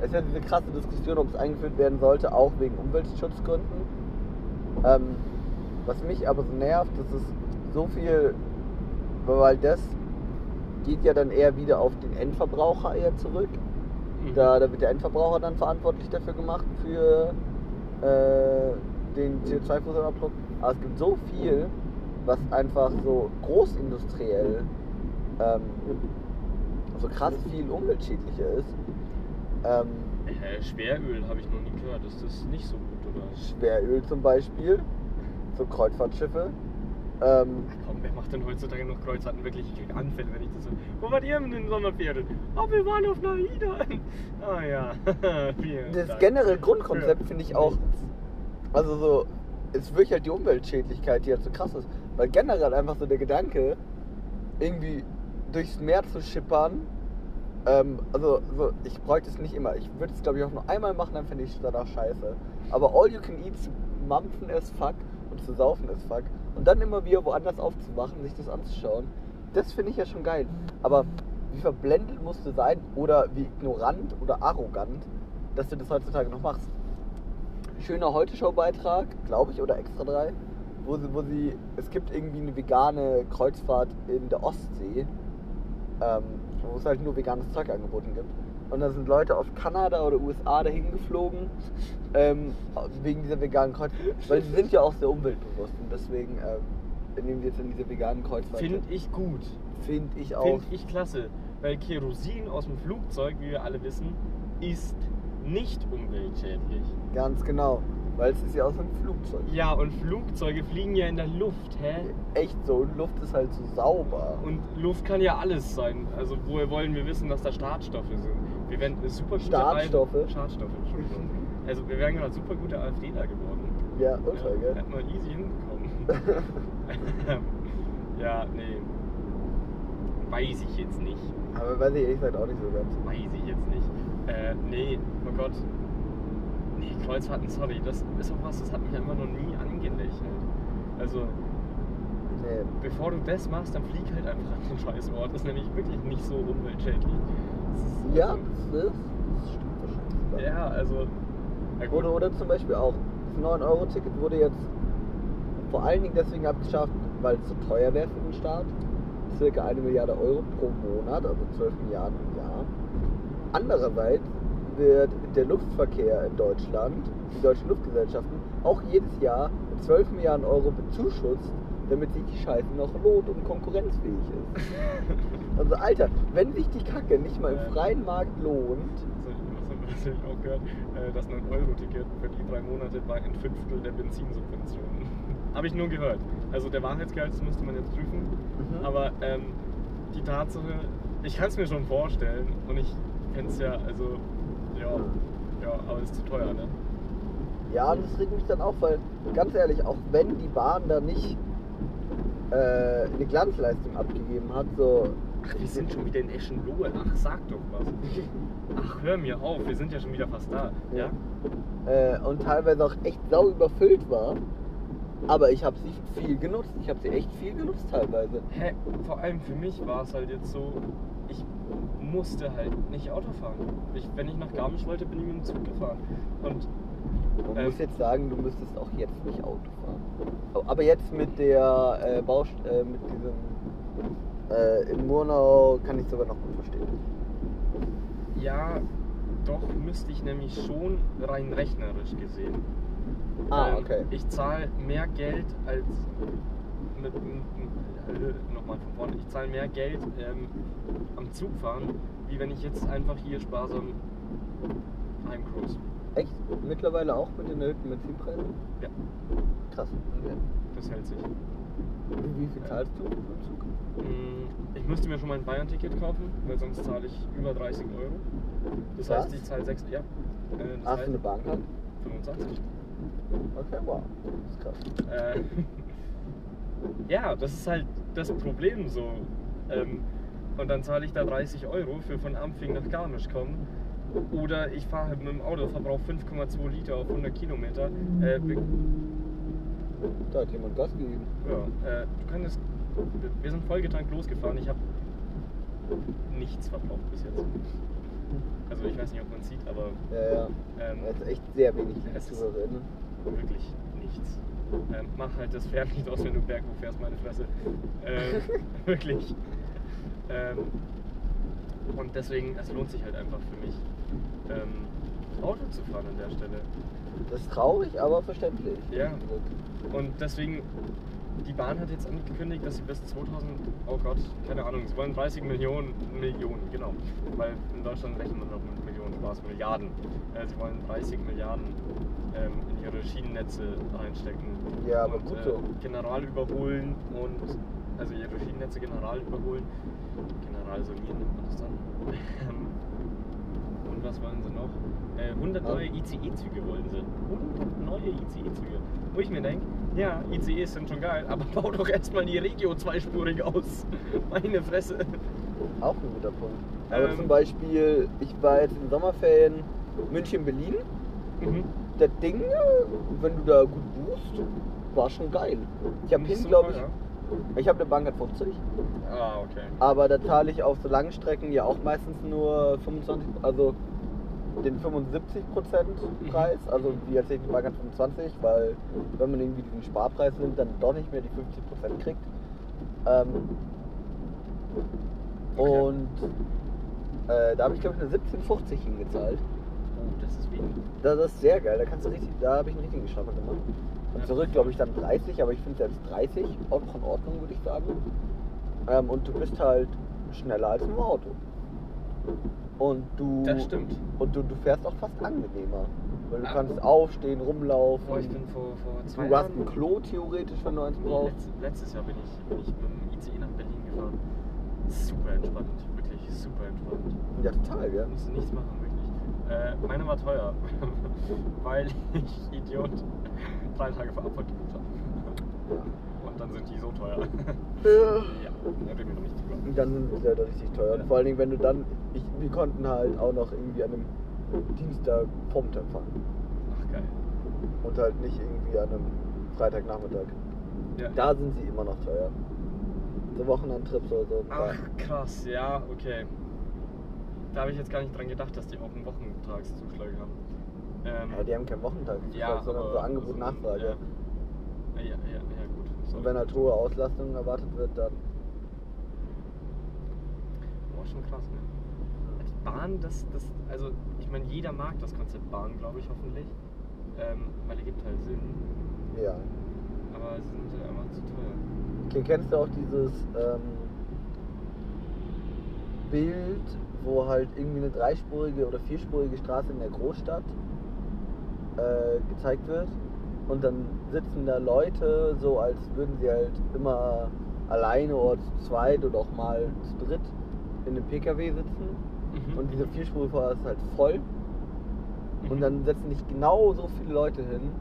Es ist ja diese krasse Diskussion, ob es eingeführt werden sollte, auch wegen Umweltschutzgründen. Ähm, was mich aber so nervt, das ist so viel, weil das geht ja dann eher wieder auf den Endverbraucher eher zurück. Mhm. Da, da wird der Endverbraucher dann verantwortlich dafür gemacht für äh, den CO2-Fußabdruck. Aber es gibt so viel, was einfach so großindustriell ähm, so krass viel umweltschädlicher ist. Ähm, Hä, Schweröl habe ich noch nie gehört. Ist das nicht so gut, oder? Schweröl zum Beispiel, so Kreuzfahrtschiffe. Ähm, Ach komm, wer macht denn heutzutage noch Kreuzfahrten? Wirklich, ich krieg Anfälle, wenn ich das so. Wo wart ihr in den Sommerferien? Oh, wir waren auf Naida. Ah ja. Das Dank. generelle Grundkonzept finde ich auch, also so, es wirklich halt die Umweltschädlichkeit, die halt so krass ist. Weil generell einfach so der Gedanke, irgendwie durchs Meer zu schippern, ähm, also so, ich bräuchte es nicht immer. Ich würde es glaube ich auch nur einmal machen, dann finde ich es danach scheiße. Aber all you can eat zu mampfen as fuck und zu saufen as fuck und dann immer wieder woanders aufzuwachen, sich das anzuschauen, das finde ich ja schon geil. Aber wie verblendet musst du sein oder wie ignorant oder arrogant, dass du das heutzutage noch machst? Schöner Heute-Show-Beitrag, glaube ich, oder Extra 3, wo sie, wo sie, es gibt irgendwie eine vegane Kreuzfahrt in der Ostsee, ähm, wo es halt nur veganes Zeug angeboten gibt. Und da sind Leute aus Kanada oder USA dahin geflogen, ähm, wegen dieser veganen Kreuzfahrt, weil sie sind ja auch sehr umweltbewusst und deswegen ähm, nehmen sie jetzt in diese veganen Kreuzfahrt. Finde ich gut. Finde ich auch. Finde ich klasse. Weil Kerosin aus dem Flugzeug, wie wir alle wissen, ist nicht umweltschädlich. Ganz genau, weil es ist ja aus einem Flugzeug. Ja, und Flugzeuge fliegen ja in der Luft, hä? Echt so, und Luft ist halt so sauber. Und Luft kann ja alles sein. Also woher wollen wir wissen, dass da Startstoffe sind? Wir werden eine super gute Startstoffe? Al- Startstoffe, Entschuldigung. Also wir wären gerade super gute AfDler geworden. Ja, ultra, ja, gell? Hätten wir easy hinbekommen. ja, nee. Weiß ich jetzt nicht. Aber weiß ich ehrlich gesagt auch nicht so ganz. Weiß ich jetzt nicht. Äh, nee, oh Gott. Kreuzfahrten, sorry, das ist auch was, das hat mich einfach noch nie angelächelt. Also, Nee. bevor du das machst, dann flieg halt einfach an den Scheißort. Das ist nämlich wirklich nicht so umweltschädlich. Das Ja, das, ist, das stimmt wahrscheinlich. Ja, also. Ja. Oder, oder zum Beispiel auch, das 9-Euro-Ticket wurde jetzt vor allen Dingen deswegen abgeschafft, weil es zu teuer wäre für den Staat. Circa eine Milliarde Euro pro Monat, also 12 Milliarden im Jahr. Andererseits wird der Luftverkehr in Deutschland, die deutschen Luftgesellschaften, auch jedes Jahr mit 12 Milliarden Euro bezuschusst, damit sich die Scheiße noch lohnt und konkurrenzfähig ist. Also Alter, wenn sich die Kacke nicht mal im freien Markt lohnt, Also, was habe ich auch gehört? Äh, Das 9-Euro-Ticket für die drei Monate war ein Fünftel der Benzinsubventionen. Habe ich nur gehört. Also der Wahrheitsgehalt, das müsste man jetzt prüfen. Mhm. Aber ähm, die Tatsache, ich kann es mir schon vorstellen und ich kenne es ja, also ja, ja, aber es ist zu teuer, ne? Ja, das regt mich dann auf, weil ganz ehrlich, auch wenn die Bahn da nicht äh, eine Glanzleistung abgegeben hat, so. Ach, wir sind schon wieder in Eschenlohe. Ach, sag doch was. Ach, hör mir auf, wir sind ja schon wieder fast da. Ja? Äh, und teilweise auch echt sau überfüllt war. Aber ich habe sie viel genutzt. Ich habe sie echt viel genutzt teilweise. Hä, vor allem für mich war es halt jetzt so, musste halt nicht Auto fahren. Ich, wenn ich nach Garmisch wollte, bin ich mit dem Zug gefahren. Und Man Ähm. muss jetzt sagen, du müsstest auch jetzt nicht Auto fahren. Aber jetzt mit der äh, Baust äh, mit diesem äh, in Murnau kann ich sogar noch gut verstehen. ja, doch müsste ich nämlich schon rein rechnerisch gesehen. Ah, Ähm, okay. Ich zahle mehr Geld als mit, mit nochmal von vorne. Ich zahle mehr Geld ähm, am Zug fahren, wie wenn ich jetzt einfach hier sparsam heimcruise. Echt? Mittlerweile auch mit den erhöhten Benzinpreisen? Ja, Krass. Okay. das hält sich. Wie viel zahlst du im Zug? Mm, Ich müsste mir schon mal ein Bayern-Ticket kaufen, weil sonst zahle ich über 30 Euro. Das Was? heißt, ich zahle 6, ja. Äh, Das Hast du eine Bahnkarte? 25. Okay, wow. Das ist krass. Äh, ja, das ist halt das Problem so. Ähm, und dann zahle ich da 30 Euro für von Ampfing nach Garmisch kommen. Oder ich fahre halt mit dem Auto, verbrauche 5,2 Liter auf 100 Kilometer. Äh, Da hat jemand Gas gegeben. Ja, äh, du kannst. wir- sind vollgetankt losgefahren. Ich habe nichts verbraucht bis jetzt. Also ich weiß nicht, ob man sieht, aber Ja, ja. ähm, Er ist echt sehr wenig Es ist- Zuhörerinnen. wirklich nichts. Ähm, mach halt das Pferd nicht aus, wenn du berghoch fährst, meine Fresse. Ähm, wirklich. Ähm, und deswegen, es lohnt sich halt einfach für mich, ähm, Auto zu fahren an der Stelle. Das ist traurig, aber verständlich. Ja. Und deswegen, die Bahn hat jetzt angekündigt, dass sie bis 2000, oh Gott, keine Ahnung, sie wollen 30 Millionen, Millionen, genau. Weil in Deutschland rechnen wir noch mit Millionen Spaß, Milliarden. Äh, sie wollen 30 Milliarden ähm, ihre Schienennetze reinstecken. Ja, aber und, gut äh, so. General überholen und, also ihre Schienennetze general überholen. General sanieren nennt man das dann. Und was wollen sie noch? Äh, 100 Ja. neue ICE-Züge wollen sie. 100 neue ICE-Züge. Wo ich mir denke, ja, ICEs sind schon geil, aber bau doch erstmal die Regio zweispurig aus. Meine Fresse. Auch ein guter Punkt. Aber Ähm. zum Beispiel, ich war jetzt in Sommerferien München-Berlin. Mhm. Das Ding, wenn du da gut buchst, war schon geil. Ich habe hin, glaube ich, teuer. ich habe eine Bank 50, Ah, okay. aber da zahle ich auf so langen Strecken ja auch meistens nur 25, also den 75% Preis, also wie erzählt die Bank 25, weil wenn man irgendwie diesen Sparpreis nimmt, dann doch nicht mehr die 50% kriegt. Ähm, Okay. Und äh, da habe ich glaube ich eine 17,50 hingezahlt. Oh, das ist wenig. Das ist sehr geil, da kannst du richtig, da habe ich einen richtigen Schnapper gemacht. Und Ja. zurück glaube ich dann 30, aber ich finde selbst 30 auch noch in Ordnung, würde ich sagen. Ähm, und du bist halt schneller als im Auto. Und du, Das stimmt. und du, du fährst auch fast angenehmer. Weil du Ah. kannst aufstehen, rumlaufen. Bin vor, vor zwei du hast ein. Klo theoretisch, wenn du eins brauchst. letzt, letztes Jahr bin ich, bin ich mit dem ICE nach Berlin gefahren. Super entspannt, wirklich super entspannt. Ja, total, ja. Musste nichts machen. Äh, meine war teuer, weil ich Idiot drei Tage vor Abfahrt gebucht habe. Und dann sind die so teuer. ja, da reden wir noch nicht. Und dann sind sie halt richtig teuer. Und vor allen Dingen, wenn du dann, ich, wir konnten halt auch noch irgendwie an einem Dienstag Vormittag fahren. Ach geil. Und halt nicht irgendwie an einem Freitagnachmittag. Ja. Da sind sie immer noch teuer. So Wochenendtrips oder so. Ach krass, ja, okay. Da habe ich jetzt gar nicht dran gedacht, dass die auch einen Wochentagszuschlag haben. Ähm, Ja, die haben keinen Wochentag, ja, sondern so Angebot, so- Nachfrage. Ja. Ja, ja, ja, ja, gut. So. Und wenn halt hohe Auslastung erwartet wird, dann. Boah, schon krass, ne? Die Bahn, das, das, also ich meine, jeder mag das Konzept Bahn, glaube ich, hoffentlich. Ähm, weil er gibt halt Sinn. Ja. Aber sie sind halt einfach zu teuer. Okay, kennst du auch dieses ähm, Bild, wo halt irgendwie eine dreispurige oder vierspurige Straße in der Großstadt äh, gezeigt wird? Und dann sitzen da Leute so, als würden sie halt immer alleine oder zu zweit oder auch mal zu dritt in einem PKW sitzen. Mhm. Und diese vierspurige ist halt voll. Und Mhm. dann setzen sich genau so viele Leute hin,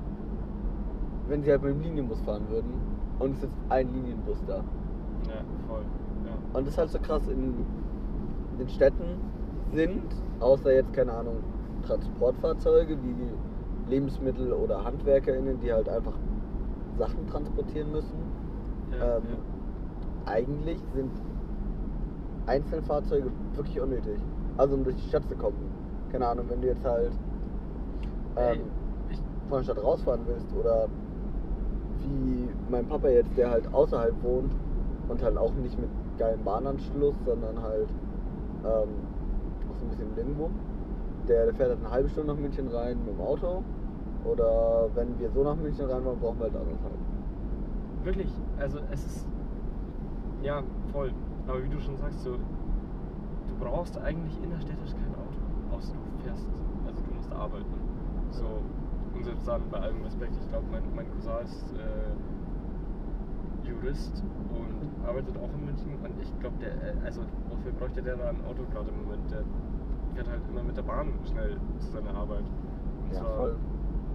wenn sie halt mit dem Linienbus fahren würden. Und es sitzt ein Linienbus da. Ja, voll. Ja. Und das ist halt so krass in den Städten sind, außer jetzt, keine Ahnung, Transportfahrzeuge wie Lebensmittel oder HandwerkerInnen, die halt einfach Sachen transportieren müssen. Ja, ähm, Eigentlich sind Einzelfahrzeuge wirklich unnötig. Also um durch die Stadt zu kommen. Keine Ahnung, wenn du jetzt halt ähm, ich, von der Stadt rausfahren willst oder wie mein Papa jetzt, der halt außerhalb wohnt und halt auch nicht mit geilen Bahnanschluss, sondern halt ähm, auch so ein bisschen Limbo. Der, der fährt halt eine halbe Stunde nach München rein mit dem Auto. Oder wenn wir so nach München rein wollen, brauchen wir halt anderthalb. wirklich, also es ist. Ja, voll. Aber wie du schon sagst, so, du brauchst eigentlich innerstädtisch kein Auto. Außer du fährst, also du musst arbeiten. So, und selbst dann bei allem Respekt, ich glaube, mein, mein Cousin ist äh, Jurist und arbeitet auch in München. Und ich glaube, der, äh, also wofür bräuchte der da ein Auto gerade im Moment? Der fährt halt immer mit der Bahn schnell zu seiner Arbeit. Und Ja, voll.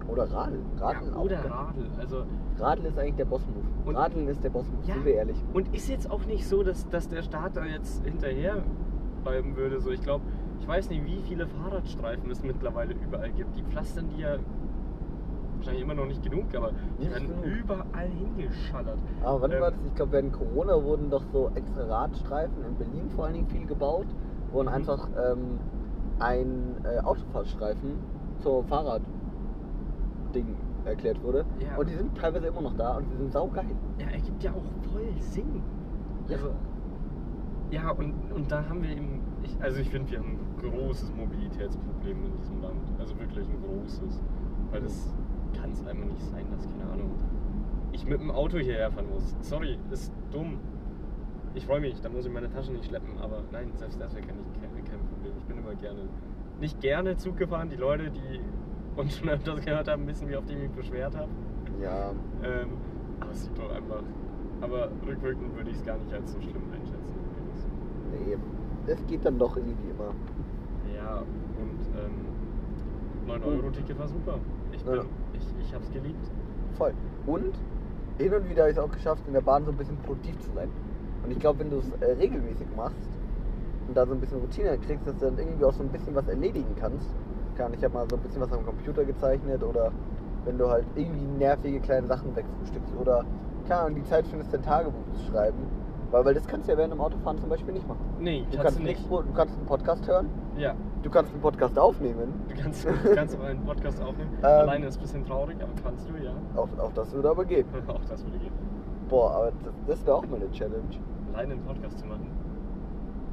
Oder Radl. Radl Ja, auch oder geil. Radl. Also, Radl ist eigentlich der Boss-Move. Und- Radeln ist der Boss-Move, Ja. sind wir ehrlich. Und ist jetzt auch nicht so, dass, dass der Staat da jetzt hinterher bleiben würde. So, ich glaube, ich weiß nicht, wie viele Fahrradstreifen es mittlerweile überall gibt. Die pflastern die ja wahrscheinlich immer noch nicht genug, aber die werden überall hingeschallert. Aber wann Ähm, war das? Ich glaube, während Corona wurden doch so extra Radstreifen in Berlin vor allen Dingen viel gebaut, wo Mhm. einfach ähm, ein äh, Autofahrstreifen zur Fahrradding erklärt wurde. Ja. Und die sind teilweise immer noch da und die sind saugeil. Ja, ergibt ja auch voll Sinn. Ja. Also, ja, und, und da haben wir eben, ich, also ich finde, wir haben ein großes Mobilitätsproblem in diesem Land. Also wirklich ein großes. Weil das kann es einfach nicht sein, dass, keine Ahnung, ich mit dem Auto hierher fahren muss. Sorry, ist dumm. Ich freue mich, da muss ich meine Tasche nicht schleppen, aber nein, selbst das wäre kein, kein, Problem. Ich bin immer gerne, nicht gerne Zug gefahren. Die Leute, die uns schon öfters gehört haben, wissen, wie oft ich mich beschwert habe. Ja. Ähm, aber es sieht doch einfach. Aber rückwirkend würde ich es gar nicht als so schlimm einschätzen. Nee. Das geht dann doch irgendwie immer. Ja, und ähm, 9-Euro-Ticket war super. Ich, bin, Ja. ich, ich hab's geliebt. Voll. Und hin und wieder habe ich es auch geschafft, in der Bahn so ein bisschen produktiv zu sein. Und ich glaube, wenn du es äh, regelmäßig machst und da so ein bisschen Routine kriegst, dass du dann irgendwie auch so ein bisschen was erledigen kannst. Kann ich habe mal so ein bisschen was am Computer gezeichnet oder wenn du halt irgendwie nervige kleine Sachen wegfrühstückst oder keine Ahnung, die Zeit findest, dein Tagebuch zu schreiben. Weil, weil das kannst du ja während dem Autofahren zum Beispiel nicht machen. Nee, Du kannst kannst, du nicht. nicht. du kannst einen Podcast hören, Ja, du kannst einen Podcast aufnehmen. du kannst, du kannst einen Podcast aufnehmen. Ähm. Alleine ist ein bisschen traurig, aber kannst du, ja. Auch, auch das würde aber gehen. auch das würde gehen. Boah, aber das, das wäre auch mal eine Challenge. Alleine einen Podcast zu machen.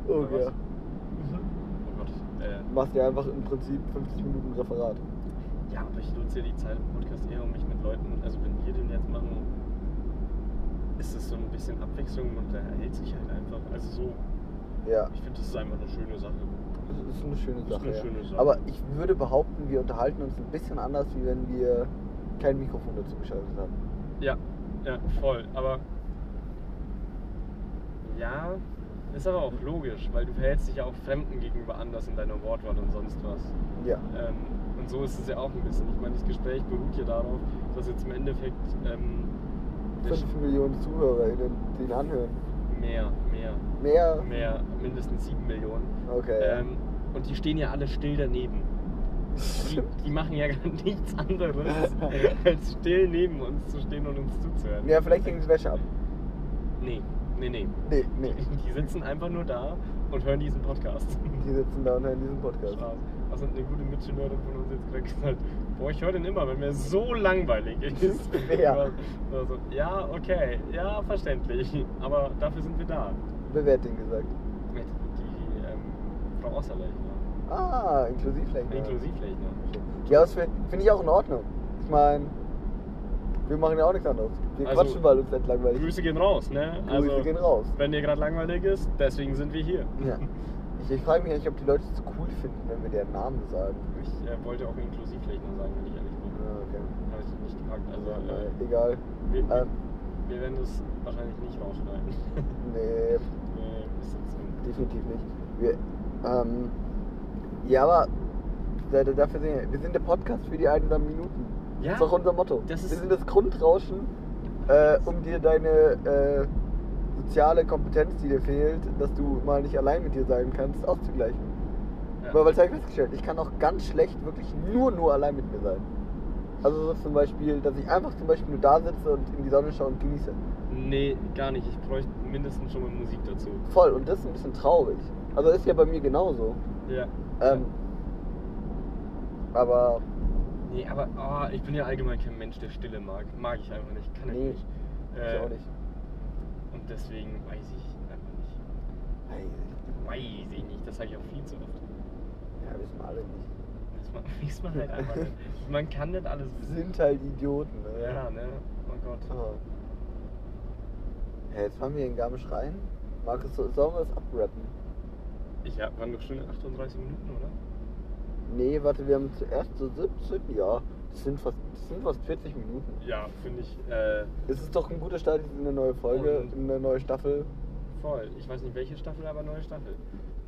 Oh was? ja. Oh Gott. Äh, Du machst ja einfach im Prinzip 50 Minuten Referat. Ja, aber ich nutze ja die Zeit im Podcast eher, um mich mit Leuten, also wenn wir den jetzt machen, ist es so ein bisschen Abwechslung und der erhält sich halt einfach. Also so, Ja, ich finde, das ist einfach eine schöne Sache. das ist eine schöne Sache. eine ja. schöne Sache. Aber ich würde behaupten, wir unterhalten uns ein bisschen anders, wie wenn wir kein Mikrofon dazu geschaltet haben. Ja, ja, voll. Aber ja, ist aber auch logisch, weil du verhältst dich ja auch Fremden gegenüber anders in deiner Wortwahl und sonst was. Ja. Ähm, und so ist es ja auch ein bisschen. Ich meine, das Gespräch beruht ja darauf, dass jetzt im Endeffekt ähm, 5 Millionen ZuhörerInnen, die ihn anhören. mehr, mehr, Mehr? mehr, mindestens 7 Millionen. Okay. Ähm, und die stehen ja alle still daneben. Die, die machen ja gar nichts anderes, als still neben uns zu stehen und uns zuzuhören. Ja, vielleicht hängen sie Wäsche ab. Nee, nee, nee. Nee, nee. Die sitzen einfach nur da und hören diesen Podcast. Die sitzen da und hören diesen Podcast. Spaß. Was hat eine gute Mitschülerin von uns jetzt gerade gesagt? Boah, ich höre den immer, wenn mir so langweilig ist. Wer? Aber so, ja, okay, ja, verständlich. Aber dafür sind wir da. Wer hat den gesagt? Mit die ähm, Frau Osserlechner. Ah, Inklusivlechner. Inklusivlechner. Ja, das finde find ich auch in Ordnung. Ich meine, wir machen ja auch nichts anderes. Wir Also, quatschen, weil uns nicht langweilig. Grüße gehen raus, ne? Grüße gehen raus. Wenn dir gerade langweilig ist, deswegen sind wir hier. Ja. Ich, ich frage mich eigentlich, ob die Leute es cool finden, wenn wir deren Namen sagen. Ich äh, wollte auch Inklusivlechner sagen, wenn ich ehrlich bin. Ja, okay. Habe ich nicht gepackt. Also, äh, nein, egal. wir, Ähm, wir werden das wahrscheinlich nicht rausschneiden. nee, nee, definitiv nicht. Wir, ähm, ja, aber da- da- dafür sind wir, wir sind der Podcast für die einsamen Minuten. Ja, Das ist auch unser Motto. das ist- wir sind das Grundrauschen, äh, um dir deine äh, soziale Kompetenz, die dir fehlt, dass du mal nicht allein mit dir sein kannst, auszugleichen. Ja. Weil, weil ich habe festgestellt, ich kann auch ganz schlecht wirklich nur, nur allein mit mir sein. Also so zum Beispiel, dass ich einfach zum Beispiel nur da sitze und in die Sonne schaue und genieße. Nee, gar nicht. Ich bräuchte mindestens schon mal Musik dazu. Voll, und das ist ein bisschen traurig. Also ist ja bei mir genauso. Ja. Ähm, aber Nee, aber oh, ich bin ja allgemein kein Mensch, der Stille mag. Mag ich einfach nicht. Kann ich Nee, nicht. ich Äh, auch nicht. Deswegen weiß ich einfach nicht. Hey, Weiß ich nicht. Das sage ich auch viel zu oft. Ja, wissen wir alle nicht. Das ma- weiß man halt einfach nicht. Man kann nicht alles Wir wissen. sind halt Idioten. Ne? Ja, ne? Oh Gott. Ah. Ja, jetzt fahren wir in Garmisch rein. Markus, so- sollen wir das abrappen? Ich hab, waren doch schon 38 Minuten, oder? Nee, warte, wir haben zuerst so 17, ja. Das sind fast, das sind fast 40 Minuten. Ja, finde ich äh, Es ist doch ein guter Start in eine neue Folge, in eine neue Staffel. voll. Ich weiß nicht welche Staffel, aber neue Staffel.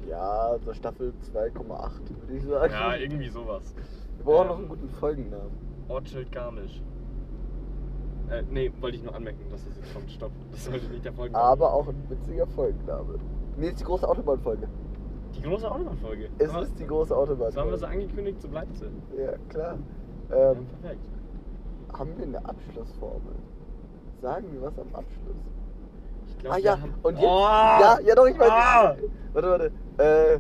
Ja, so Staffel 2,8 würde ich sagen. Ja, irgendwie sowas. Wir brauchen Ähm, noch einen guten Folgennamen. Ortsschild Garmisch. Äh, nee, wollte ich nur anmerken, dass das jetzt kommt. Stopp. Das sollte nicht der Folgen. Aber auch ein witziger Folgenname. Nee, ist die große Autobahnfolge. Die große Autobahnfolge. Es Aber- ist die große So haben wir Autobahnfolge. sie angekündigt, so bleibt sie. Ja, klar. Ja, Ähm, perfekt. haben wir eine Abschlussformel? Sagen wir was am Abschluss? Ich glaub, ah ja, haben- und jetzt. Oh! Ja, ja doch, ich weiß. Ah! Warte, warte. Äh,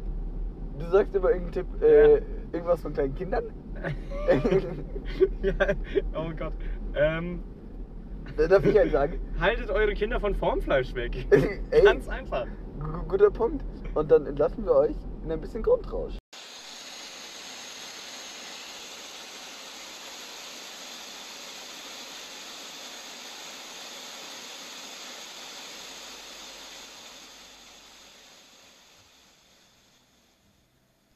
du sagst immer irgendeinen Tipp, äh, Ja. irgendwas von kleinen Kindern? ja, oh Gott. Ähm, Da darf ich einen sagen. haltet eure Kinder von Formfleisch weg. Ey. Ganz einfach. Gu- Guter Punkt. Und dann entlassen wir euch in ein bisschen Grundrausch.